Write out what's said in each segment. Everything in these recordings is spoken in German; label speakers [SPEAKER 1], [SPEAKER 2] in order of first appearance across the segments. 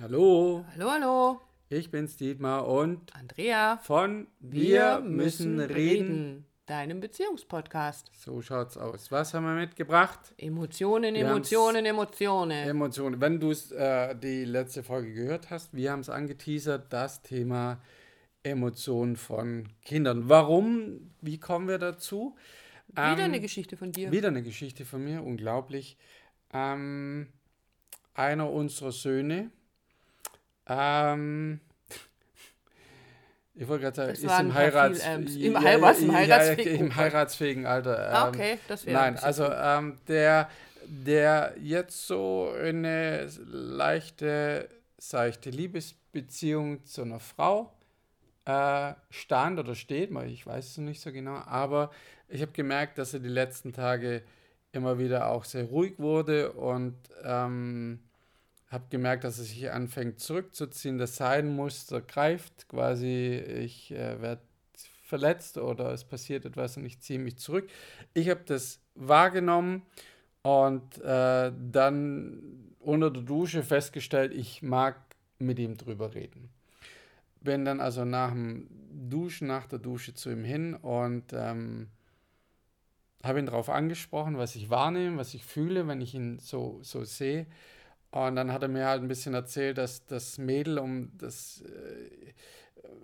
[SPEAKER 1] Hallo,
[SPEAKER 2] Hallo, hallo.
[SPEAKER 1] ich bin's Dietmar und
[SPEAKER 2] Andrea.
[SPEAKER 1] von Wir, müssen reden.
[SPEAKER 2] Deinem Beziehungspodcast.
[SPEAKER 1] So schaut's aus. Was haben wir mitgebracht?
[SPEAKER 2] Emotionen,
[SPEAKER 1] Wir
[SPEAKER 2] Emotionen, Emotionen.
[SPEAKER 1] Emotionen. Wenn du äh, die letzte Folge gehört hast, wir haben es angeteasert, das Thema Emotionen von Kindern. Warum? Wie kommen wir dazu?
[SPEAKER 2] Wieder
[SPEAKER 1] Ähm,
[SPEAKER 2] eine Geschichte von dir.
[SPEAKER 1] Wieder eine Geschichte von mir, unglaublich. Ähm, einer unserer Söhne, ähm, ich wollte gerade sagen, ist im,
[SPEAKER 2] paar
[SPEAKER 1] Heirats
[SPEAKER 2] viel, ähm, im Heil- was? Im heiratsfähigen-
[SPEAKER 1] im heiratsfähigen Alter.
[SPEAKER 2] Ah, okay, das wäre
[SPEAKER 1] Nein, also ähm, der, der jetzt so in eine leichte, seichte Liebesbeziehung zu einer Frau äh, stand oder steht, ich weiß es nicht so genau, aber ich habe gemerkt, dass er die letzten Tage immer wieder auch sehr ruhig wurde und ähm, habe gemerkt, dass er sich anfängt zurückzuziehen. Das Seidenmuster greift quasi, ich äh, werde verletzt oder es passiert etwas und ich ziehe mich zurück. Ich habe das wahrgenommen und äh, dann unter der Dusche festgestellt, ich mag mit ihm drüber reden. Bin dann also nach dem Duschen, nach der Dusche zu ihm hin und ähm, habe ihn darauf angesprochen, was ich wahrnehme, was ich fühle, wenn ich ihn so, so sehe. Und dann hat er mir halt ein bisschen erzählt, dass das Mädel, um das, äh,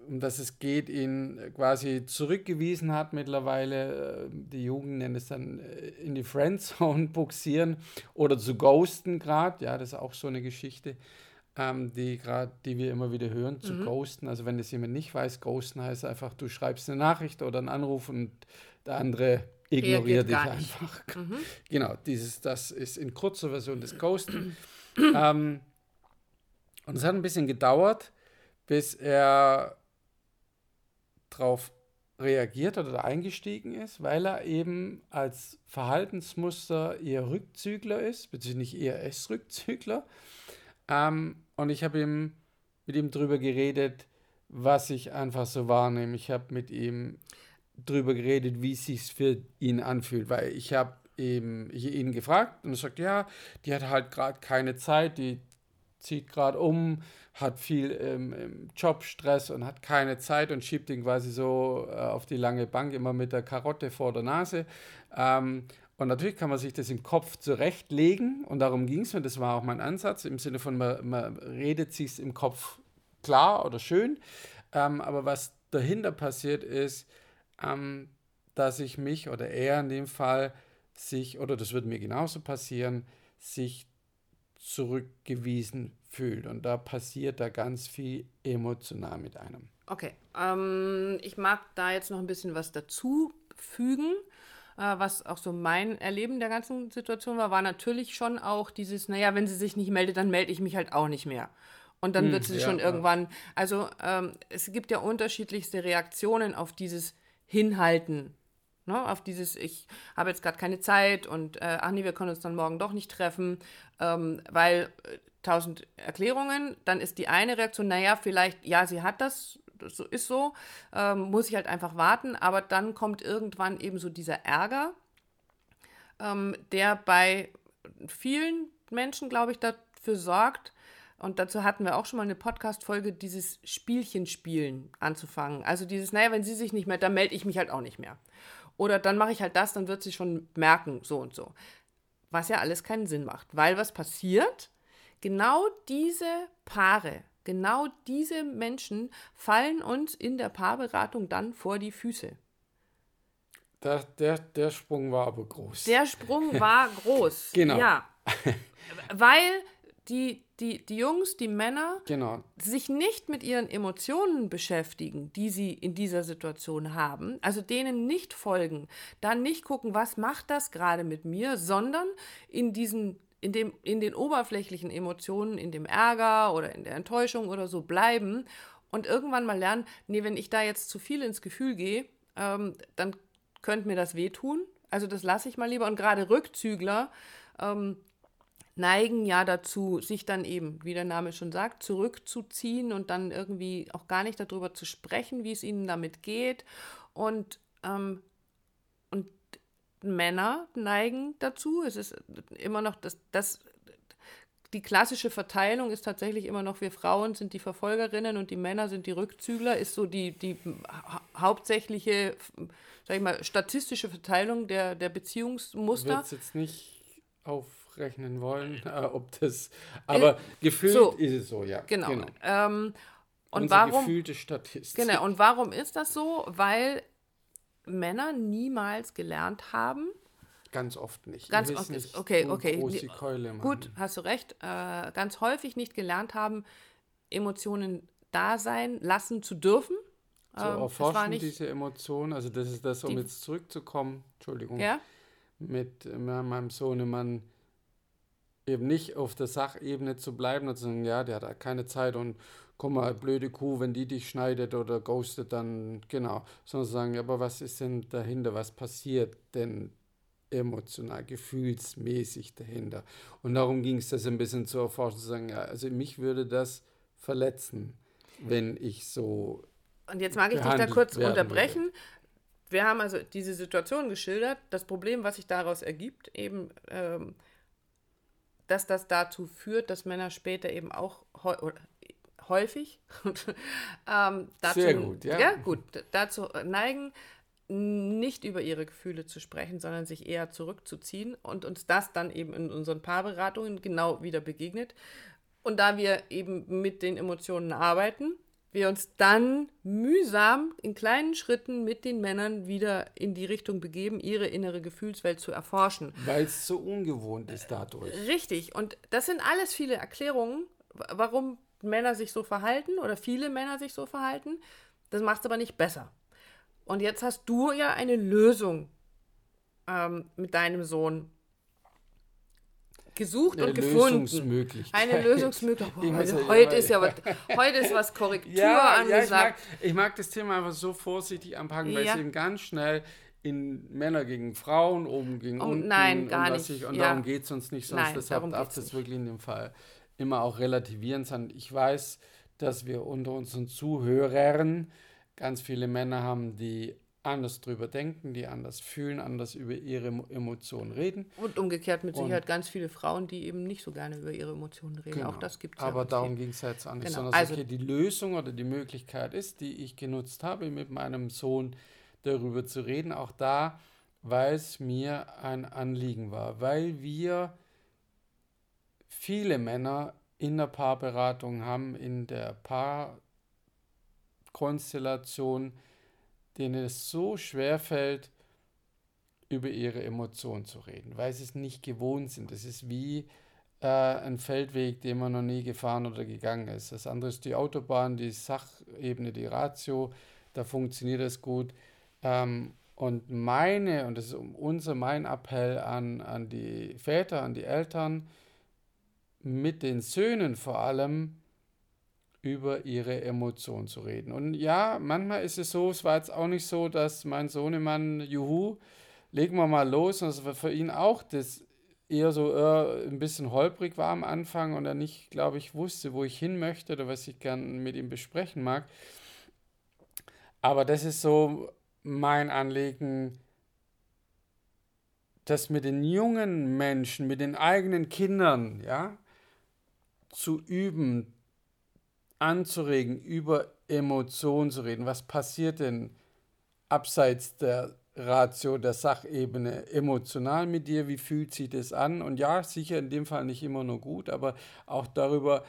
[SPEAKER 1] um das es geht, ihn quasi zurückgewiesen hat mittlerweile. Äh, Die Jugend nennt es dann äh, in die Friendzone buxieren oder zu ghosten gerade. Ja, das ist auch so eine Geschichte, ähm, die gerade, die wir immer wieder hören, zu ghosten. Also wenn das jemand nicht weiß, ghosten heißt einfach, du schreibst eine Nachricht oder einen Anruf und der andere ignoriert dich einfach. Genau, dieses, das ist in kurzer Version das Ghosten. ähm, und es hat ein bisschen gedauert, bis er darauf reagiert oder eingestiegen ist, weil er eben als Verhaltensmuster eher Rückzügler ist, beziehungsweise nicht eher S-Rückzügler. Ähm, und ich habe ihm mit ihm drüber geredet, was ich einfach so wahrnehme. Ich habe mit ihm drüber geredet, wie es sich für ihn anfühlt, weil ich habe eben ich ihn gefragt und er sagt, ja, die hat halt gerade keine Zeit, die zieht gerade um, hat viel ähm, im Jobstress und hat keine Zeit und schiebt ihn quasi so äh, auf die lange Bank immer mit der Karotte vor der Nase. Ähm, und natürlich kann man sich das im Kopf zurechtlegen und darum ging es mir, das war auch mein Ansatz, im Sinne von, man, man redet sich im Kopf klar oder schön. Ähm, aber was dahinter passiert ist, ähm, dass ich mich oder er in dem Fall sich, oder das wird mir genauso passieren, sich zurückgewiesen fühlt. Und da passiert da ganz viel emotional mit einem.
[SPEAKER 2] Okay, ähm, ich mag da jetzt noch ein bisschen was dazu fügen. Äh, was auch so mein Erleben der ganzen Situation war, war natürlich schon auch dieses, naja, wenn sie sich nicht meldet, dann melde ich mich halt auch nicht mehr. Und dann wird sie
[SPEAKER 1] ja,
[SPEAKER 2] schon
[SPEAKER 1] ja.
[SPEAKER 2] irgendwann, also ähm, es gibt ja unterschiedlichste Reaktionen auf dieses Hinhalten. Ne, auf dieses, ich habe jetzt gerade keine Zeit und äh, ach nee, wir können uns dann morgen doch nicht treffen, ähm, weil äh, tausend Erklärungen, dann ist die eine Reaktion, naja, vielleicht, ja, sie hat das, das ist so, ähm, muss ich halt einfach warten, aber dann kommt irgendwann eben so dieser Ärger, ähm, der bei vielen Menschen, glaube ich, dafür sorgt, und dazu hatten wir auch schon mal eine Podcast-Folge, dieses Spielchen spielen anzufangen. Also dieses, naja, wenn sie sich nicht mehr, dann melde ich mich halt auch nicht mehr. Oder dann mache ich halt das, dann wird sie schon merken, so und so. Was ja alles keinen Sinn macht. Weil was passiert? Genau diese Paare, genau diese Menschen fallen uns in der Paarberatung dann vor die Füße.
[SPEAKER 1] Der, der, der Sprung war aber groß.
[SPEAKER 2] Der Sprung war groß.
[SPEAKER 1] Genau.
[SPEAKER 2] Ja. Weil die, die, die Jungs, die Männer
[SPEAKER 1] genau.
[SPEAKER 2] sich nicht mit ihren Emotionen beschäftigen, die sie in dieser Situation haben, also denen nicht folgen, dann nicht gucken, was macht das gerade mit mir, sondern in diesen in, dem, in den oberflächlichen Emotionen, in dem Ärger oder in der Enttäuschung oder so bleiben und irgendwann mal lernen, nee, wenn ich da jetzt zu viel ins Gefühl gehe, ähm, dann könnte mir das wehtun. Also das lasse ich mal lieber. Und gerade Rückzügler ähm, neigen ja dazu, sich dann eben, wie der Name schon sagt, zurückzuziehen und dann irgendwie auch gar nicht darüber zu sprechen, wie es ihnen damit geht. Und, ähm, und Männer neigen dazu, es ist immer noch das, das die klassische Verteilung ist tatsächlich immer noch, wir Frauen sind die Verfolgerinnen und die Männer sind die Rückzügler, ist so die, die hauptsächliche, sag ich mal, statistische Verteilung der, der Beziehungsmuster.
[SPEAKER 1] Würde jetzt nicht aufrechnen wollen, äh, ob das, aber äh, gefühlt so, ist es so, ja.
[SPEAKER 2] Genau. genau. Ähm, und Unsere warum,
[SPEAKER 1] gefühlte Statistik.
[SPEAKER 2] Genau, und warum ist das so? Weil Männer niemals gelernt haben,
[SPEAKER 1] Ganz oft nicht.
[SPEAKER 2] Ganz oft nicht. Okay, okay. Gut, hast du recht. Äh, ganz häufig nicht gelernt haben, Emotionen da sein lassen zu dürfen.
[SPEAKER 1] Zu ähm, erforschen nicht, diese Emotionen. Also das ist das, um die, jetzt zurückzukommen. Entschuldigung.
[SPEAKER 2] Ja?
[SPEAKER 1] Mit meinem Sohnemann eben nicht auf der Sachebene zu bleiben und zu sagen, ja, der hat keine Zeit und guck mal, blöde Kuh, wenn die dich schneidet oder ghostet, dann genau. Sondern zu sagen, aber was ist denn dahinter, was passiert denn emotional, gefühlsmäßig dahinter. Und darum ging es, das ein bisschen zu erforschen, zu sagen, ja, also mich würde das verletzen, wenn ich so.
[SPEAKER 2] Und jetzt mag ich dich da kurz unterbrechen. Würde. Wir haben also diese Situation geschildert. Das Problem, was sich daraus ergibt, eben, ähm, dass das dazu führt, dass Männer später eben auch häufig ähm, dazu,
[SPEAKER 1] Sehr gut, ja. ja
[SPEAKER 2] gut, dazu neigen, nicht über ihre Gefühle zu sprechen, sondern sich eher zurückzuziehen und uns das dann eben in unseren Paarberatungen genau wieder begegnet. Und da wir eben mit den Emotionen arbeiten, wir uns dann mühsam in kleinen Schritten mit den Männern wieder in die Richtung begeben, ihre innere Gefühlswelt zu erforschen.
[SPEAKER 1] Weil es so ungewohnt ist dadurch.
[SPEAKER 2] Richtig. Und das sind alles viele Erklärungen, warum Männer sich so verhalten oder viele Männer sich so verhalten. Das macht es aber nicht besser. Und jetzt hast du ja eine Lösung ähm, mit deinem Sohn gesucht eine und gefunden.
[SPEAKER 1] Lösungsmöglichkeit.
[SPEAKER 2] Eine Lösungsmöglichkeit. Boah, also heute, ist ja was, heute ist was Korrektur ja, angesagt.
[SPEAKER 1] Ja, ich, mag, ich mag das Thema einfach so vorsichtig anpacken, weil ja. es eben ganz schnell in Männer gegen Frauen, oben gegen
[SPEAKER 2] um,
[SPEAKER 1] unten.
[SPEAKER 2] Nein, gar nicht.
[SPEAKER 1] Ich, und darum geht es uns nicht, sonst nein, deshalb darf das wirklich in dem Fall immer auch relativieren sein. Ich weiß, dass wir unter unseren Zuhörern ganz viele Männer haben, die anders drüber denken, die anders fühlen, anders über ihre Emotionen reden.
[SPEAKER 2] Und umgekehrt mit Sicherheit und ganz viele Frauen, die eben nicht so gerne über ihre Emotionen reden. Genau. Auch das gibt es
[SPEAKER 1] ja. Aber darum ging es jetzt auch nicht, genau. sondern also, okay, die Lösung oder die Möglichkeit ist, die ich genutzt habe, mit meinem Sohn darüber zu reden, auch da, weil es mir ein Anliegen war, weil wir viele Männer in der Paarberatung haben, in der Paar Konstellation, denen es so schwer fällt, über ihre Emotionen zu reden, weil sie es nicht gewohnt sind. Das ist wie äh, ein Feldweg, den man noch nie gefahren oder gegangen ist. Das andere ist die Autobahn, die Sachebene, die Ratio, da funktioniert es gut. Ähm, und meine, und das ist unser, mein Appell an, an die Väter, an die Eltern, mit den Söhnen vor allem, über ihre Emotionen zu reden. Und ja, manchmal ist es so, es war jetzt auch nicht so, dass mein Sohnemann, juhu, legen wir mal los, und es war für ihn auch das eher so äh, ein bisschen holprig war am Anfang und er nicht, glaube ich, wusste, wo ich hin möchte oder was ich gern mit ihm besprechen mag. Aber das ist so mein Anliegen, das mit den jungen Menschen, mit den eigenen Kindern, ja, zu üben, anzuregen, über Emotionen zu reden. Was passiert denn abseits der Ratio, der Sachebene emotional mit dir? Wie fühlt sich das an? Und ja, sicher in dem Fall nicht immer nur gut, aber auch darüber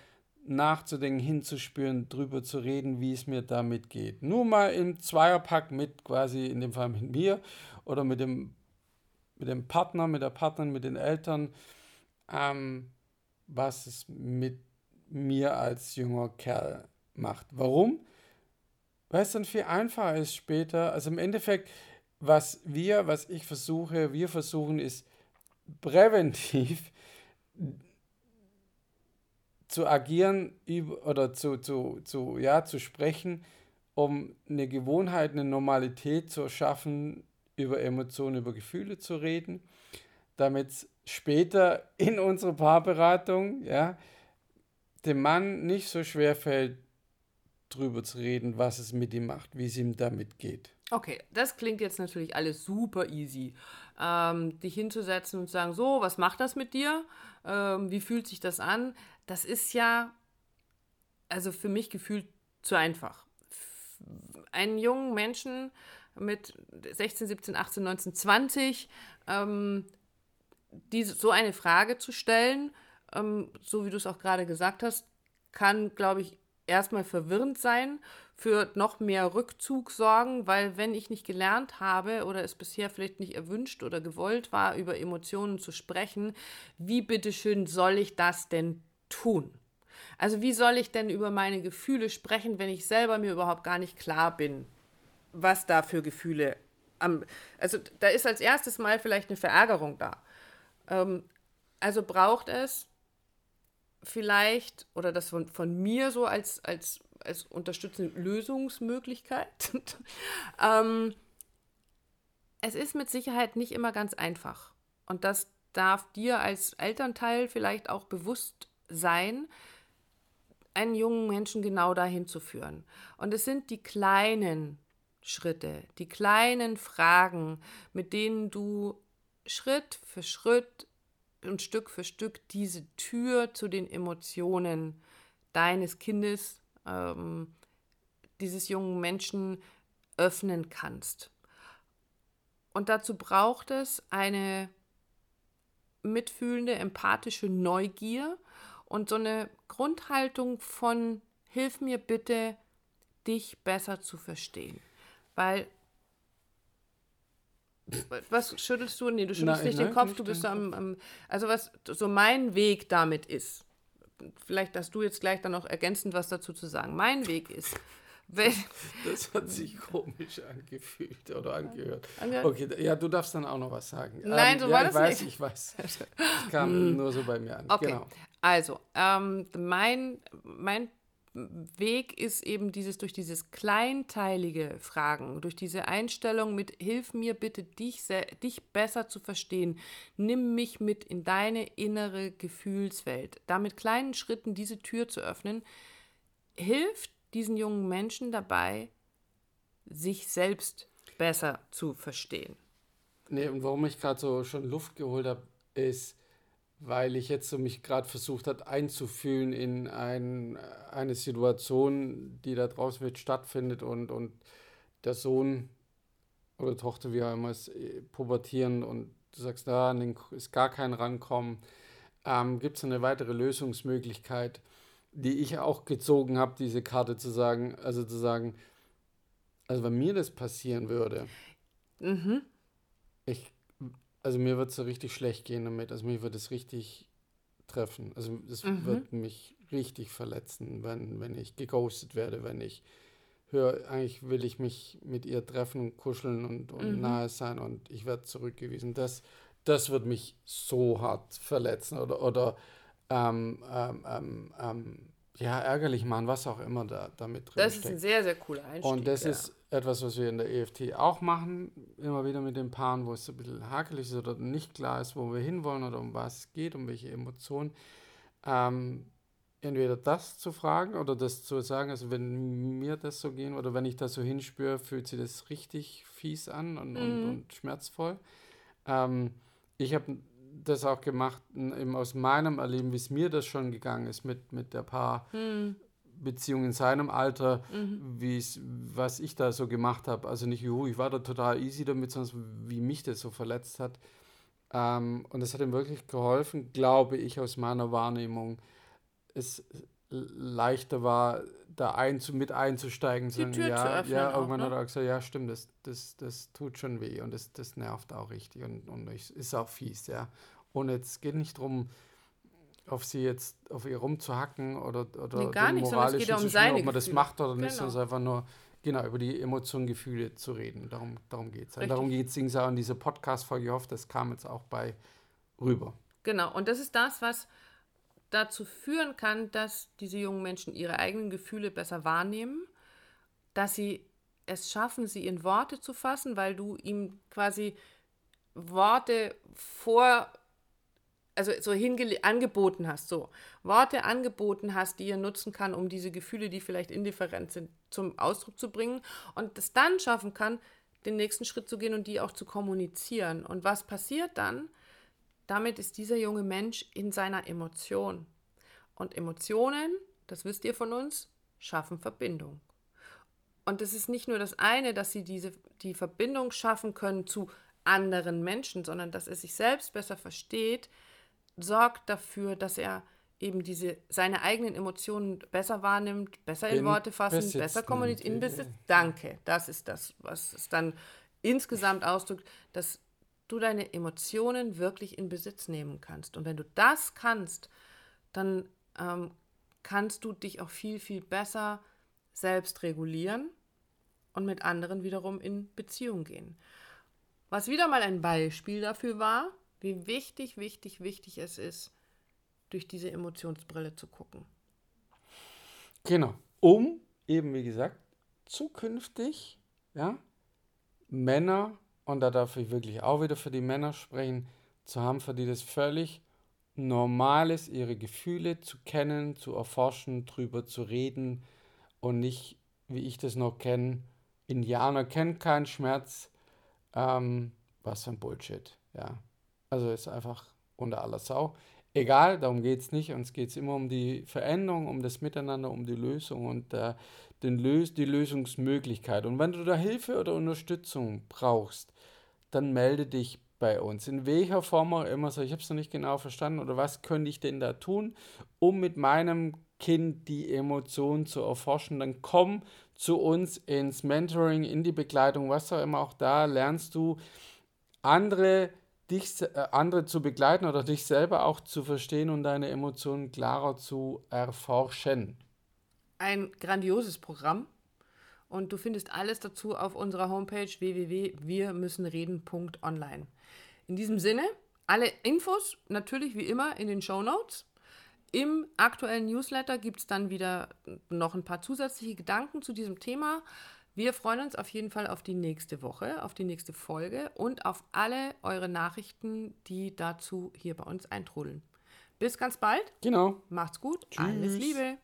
[SPEAKER 1] nachzudenken, hinzuspüren, drüber zu reden, wie es mir damit geht. Nur mal im Zweierpack mit quasi in dem Fall mit mir oder mit dem, mit dem Partner, mit der Partnerin, mit den Eltern, ähm, was es mit mir als junger Kerl macht. Warum? Weil es dann viel einfacher ist später. Also im Endeffekt, was wir, was ich versuche, wir versuchen, ist präventiv zu agieren oder zu, zu, zu, ja, zu sprechen, um eine Gewohnheit, eine Normalität zu schaffen, über Emotionen, über Gefühle zu reden, damit später in unserer Paarberatung, ja, dem Mann nicht so schwer fällt, drüber zu reden, was es mit ihm macht, wie es ihm damit geht.
[SPEAKER 2] Okay, das klingt jetzt natürlich alles super easy. Ähm, dich hinzusetzen und sagen, so, was macht das mit dir? Ähm, wie fühlt sich das an? Das ist ja, also für mich gefühlt zu einfach. Einen jungen Menschen mit 16, 17, 18, 19, 20 ähm, diese, so eine Frage zu stellen, ähm, so wie du es auch gerade gesagt hast, kann, glaube ich, erstmal verwirrend sein, für noch mehr Rückzug sorgen, weil wenn ich nicht gelernt habe oder es bisher vielleicht nicht erwünscht oder gewollt war, über Emotionen zu sprechen, wie bitteschön soll ich das denn tun? Also wie soll ich denn über meine Gefühle sprechen, wenn ich selber mir überhaupt gar nicht klar bin, was da für Gefühle am... Also da ist als erstes mal vielleicht eine Verärgerung da. Ähm, also braucht es vielleicht, oder das von, von mir so als, als, als unterstützende Lösungsmöglichkeit, ähm, es ist mit Sicherheit nicht immer ganz einfach. Und das darf dir als Elternteil vielleicht auch bewusst sein, einen jungen Menschen genau dahin zu führen. Und es sind die kleinen Schritte, die kleinen Fragen, mit denen du Schritt für Schritt und Stück für Stück diese Tür zu den Emotionen deines Kindes, ähm, dieses jungen Menschen öffnen kannst. Und dazu braucht es eine mitfühlende, empathische Neugier und so eine Grundhaltung von Hilf mir bitte, dich besser zu verstehen. Weil was schüttelst du? Nee, du schüttelst nein, nicht nein, den Kopf, du bist am, am, Also, was so mein Weg damit ist, vielleicht hast du jetzt gleich dann noch ergänzend was dazu zu sagen. Mein Weg ist.
[SPEAKER 1] Wenn, das hat sich komisch angefühlt oder angehört. Okay, ja, du darfst dann auch noch was sagen.
[SPEAKER 2] Nein, ähm, so ja, war
[SPEAKER 1] ich
[SPEAKER 2] das
[SPEAKER 1] weiß,
[SPEAKER 2] nicht.
[SPEAKER 1] Ich weiß, ich weiß. Das kam nur so bei mir an.
[SPEAKER 2] Okay.
[SPEAKER 1] Genau.
[SPEAKER 2] Also, ähm, mein, mein Weg ist eben dieses durch dieses kleinteilige Fragen, durch diese Einstellung mit Hilf mir bitte dich, dich besser zu verstehen, nimm mich mit in deine innere Gefühlswelt. Da mit kleinen Schritten diese Tür zu öffnen, hilft diesen jungen Menschen dabei, sich selbst besser zu verstehen.
[SPEAKER 1] Nee, und warum ich gerade so schon Luft geholt habe, ist, weil ich jetzt so mich gerade versucht habe einzufühlen in ein, eine Situation, die da draußen mit stattfindet und, und der Sohn oder Tochter, wie auch immer, ist äh, pubertieren und du sagst, da ist gar kein Rankommen. Ähm, Gibt es eine weitere Lösungsmöglichkeit, die ich auch gezogen habe, diese Karte zu sagen, also zu sagen, also wenn mir das passieren würde, mhm. ich also mir wird es so richtig schlecht gehen damit. Also mir wird es richtig treffen. Also es mhm. wird mich richtig verletzen, wenn, wenn ich geghostet werde, wenn ich höre, eigentlich will ich mich mit ihr treffen, kuscheln und, und mhm. nahe sein und ich werde zurückgewiesen. Das, das wird mich so hart verletzen oder, oder ähm, ähm, ähm, ähm ja, ärgerlich machen, was auch immer da damit drin
[SPEAKER 2] Das ist ein sehr, sehr cooler Einstieg.
[SPEAKER 1] Und das ja. ist etwas, was wir in der EFT auch machen, immer wieder mit den Paaren, wo es ein bisschen hakelig ist oder nicht klar ist, wo wir hinwollen oder um was es geht, um welche Emotionen. Ähm, entweder das zu fragen oder das zu sagen, also wenn mir das so gehen oder wenn ich das so hinspüre, fühlt sich das richtig fies an und, mhm. und, und schmerzvoll. Ähm, ich habe das auch gemacht, eben aus meinem Erleben, wie es mir das schon gegangen ist mit, mit der Paar. Mhm. Beziehung in seinem Alter, mhm. was ich da so gemacht habe. Also nicht, juhu, ich war da total easy damit, sondern wie mich das so verletzt hat. Ähm, und das hat ihm wirklich geholfen, glaube ich, aus meiner Wahrnehmung. Es leichter war, da ein, mit einzusteigen.
[SPEAKER 2] Die Tür ja, zu öffnen
[SPEAKER 1] ja, irgendwann auch, ne? hat er gesagt, ja, stimmt, das, das, das tut schon weh und das, das nervt auch richtig und, und ist auch fies, ja. Und jetzt geht nicht darum, auf sie jetzt, auf ihr rumzuhacken oder, oder
[SPEAKER 2] nee, gar nicht, sondern es geht um seine
[SPEAKER 1] ob man das macht oder nicht, genau. sondern einfach nur, genau, über die Emotionen, Gefühle zu reden. Darum, darum geht es. Darum geht es auch in dieser Podcast-Folge. Ich hoffe, das kam jetzt auch bei rüber.
[SPEAKER 2] Genau, und das ist das, was dazu führen kann, dass diese jungen Menschen ihre eigenen Gefühle besser wahrnehmen, dass sie es schaffen, sie in Worte zu fassen, weil du ihm quasi Worte vor also so angeboten hast, so Worte angeboten hast, die er nutzen kann, um diese Gefühle, die vielleicht indifferent sind, zum Ausdruck zu bringen und es dann schaffen kann, den nächsten Schritt zu gehen und die auch zu kommunizieren. Und was passiert dann? Damit ist dieser junge Mensch in seiner Emotion. Und Emotionen, das wisst ihr von uns, schaffen Verbindung. Und es ist nicht nur das eine, dass sie diese, die Verbindung schaffen können zu anderen Menschen, sondern dass er sich selbst besser versteht, sorgt dafür, dass er eben diese seine eigenen Emotionen besser wahrnimmt, besser in, in Worte fassen, besser kommuniziert, in Besitz. Danke, das ist das, was es dann insgesamt ausdrückt, dass du deine Emotionen wirklich in Besitz nehmen kannst. Und wenn du das kannst, dann ähm, kannst du dich auch viel, viel besser selbst regulieren und mit anderen wiederum in Beziehung gehen. Was wieder mal ein Beispiel dafür war, wie wichtig, wichtig, wichtig es ist, durch diese Emotionsbrille zu gucken.
[SPEAKER 1] Genau, um eben, wie gesagt, zukünftig, ja, Männer, und da darf ich wirklich auch wieder für die Männer sprechen, zu haben, für die das völlig normal ist, ihre Gefühle zu kennen, zu erforschen, drüber zu reden und nicht, wie ich das noch kenne, Indianer kennen keinen Schmerz. Ähm, was für ein Bullshit, ja. Also ist einfach unter aller Sau. Egal, darum geht es nicht. Uns geht es immer um die Veränderung, um das Miteinander, um die Lösung und äh, den Lös die Lösungsmöglichkeit. Und wenn du da Hilfe oder Unterstützung brauchst, dann melde dich bei uns. In welcher Form auch immer so, ich habe es noch nicht genau verstanden, oder was könnte ich denn da tun, um mit meinem Kind die Emotionen zu erforschen, dann komm zu uns ins Mentoring, in die Begleitung, was auch immer. Auch da lernst du andere, dich, äh, andere zu begleiten oder dich selber auch zu verstehen und deine Emotionen klarer zu erforschen.
[SPEAKER 2] Ein grandioses Programm. Und du findest alles dazu auf unserer Homepage www.wirmüssenreden.online. In diesem Sinne, alle Infos natürlich wie immer in den Show Notes. Im aktuellen Newsletter gibt es dann wieder noch ein paar zusätzliche Gedanken zu diesem Thema. Wir freuen uns auf jeden Fall auf die nächste Woche, auf die nächste Folge und auf alle eure Nachrichten, die dazu hier bei uns eintrudeln. Bis ganz bald.
[SPEAKER 1] Genau.
[SPEAKER 2] Macht's gut. Tschüss. Alles Liebe.